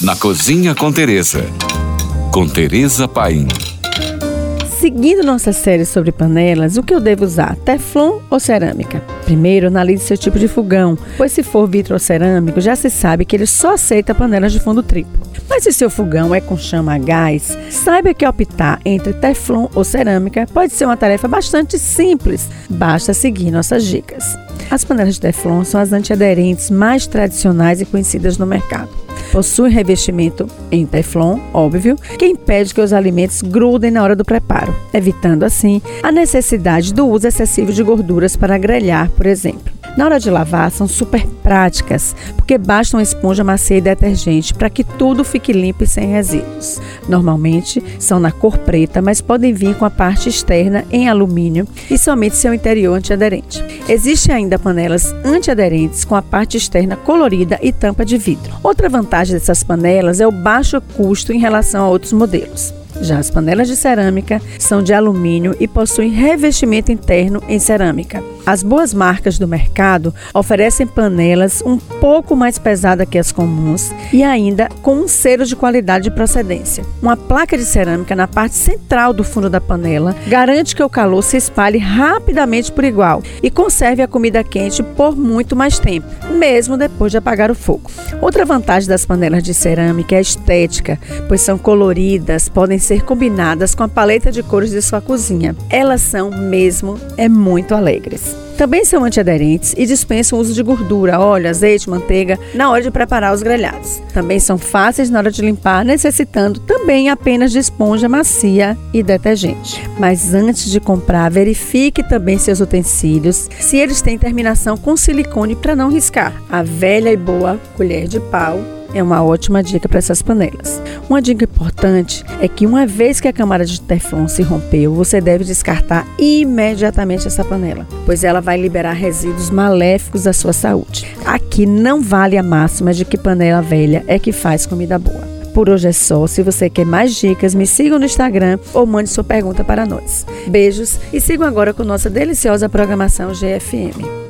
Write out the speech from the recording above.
Na Cozinha com Teresa. Com Teresa Paim. Seguindo nossa série sobre panelas, o que eu devo usar? Teflon ou cerâmica? Primeiro, analise seu tipo de fogão, pois se for vitrocerâmico, já se sabe que ele só aceita panelas de fundo triplo. Mas se seu fogão é com chama a gás, saiba que optar entre Teflon ou cerâmica pode ser uma tarefa bastante simples, basta seguir nossas dicas. As panelas de Teflon são as antiaderentes mais tradicionais e conhecidas no mercado. Possui revestimento em teflon, óbvio, que impede que os alimentos grudem na hora do preparo, evitando assim a necessidade do uso excessivo de gorduras para grelhar, por exemplo. Na hora de lavar, são super práticas, porque basta uma esponja macia e detergente para que tudo fique limpo e sem resíduos. Normalmente são na cor preta, mas podem vir com a parte externa em alumínio e somente seu interior antiaderente. Existem ainda panelas antiaderentes com a parte externa colorida e tampa de vidro. Outra vantagem dessas panelas é o baixo custo em relação a outros modelos. Já as panelas de cerâmica são de alumínio e possuem revestimento interno em cerâmica. As boas marcas do mercado oferecem panelas um pouco mais pesadas que as comuns e ainda com um selo de qualidade de procedência. Uma placa de cerâmica na parte central do fundo da panela garante que o calor se espalhe rapidamente por igual e conserve a comida quente por muito mais tempo, mesmo depois de apagar o fogo. Outra vantagem das panelas de cerâmica é a estética, pois são coloridas, podem ser combinadas com a paleta de cores de sua cozinha. Elas são mesmo é muito alegres. Também são antiaderentes e dispensam o uso de gordura, óleo, azeite, manteiga na hora de preparar os grelhados. Também são fáceis na hora de limpar, necessitando também apenas de esponja macia e detergente. Mas antes de comprar, verifique também seus utensílios, se eles têm terminação com silicone para não riscar. A velha e boa colher de pau é uma ótima dica para essas panelas. Uma dica importante é que uma vez que a camada de teflon se rompeu, você deve descartar imediatamente essa panela, pois ela vai liberar resíduos maléficos à sua saúde. Aqui não vale a máxima de que panela velha é que faz comida boa. Por hoje é só. Se você quer mais dicas, me sigam no Instagram ou mande sua pergunta para nós. Beijos e sigam agora com nossa deliciosa programação GFM.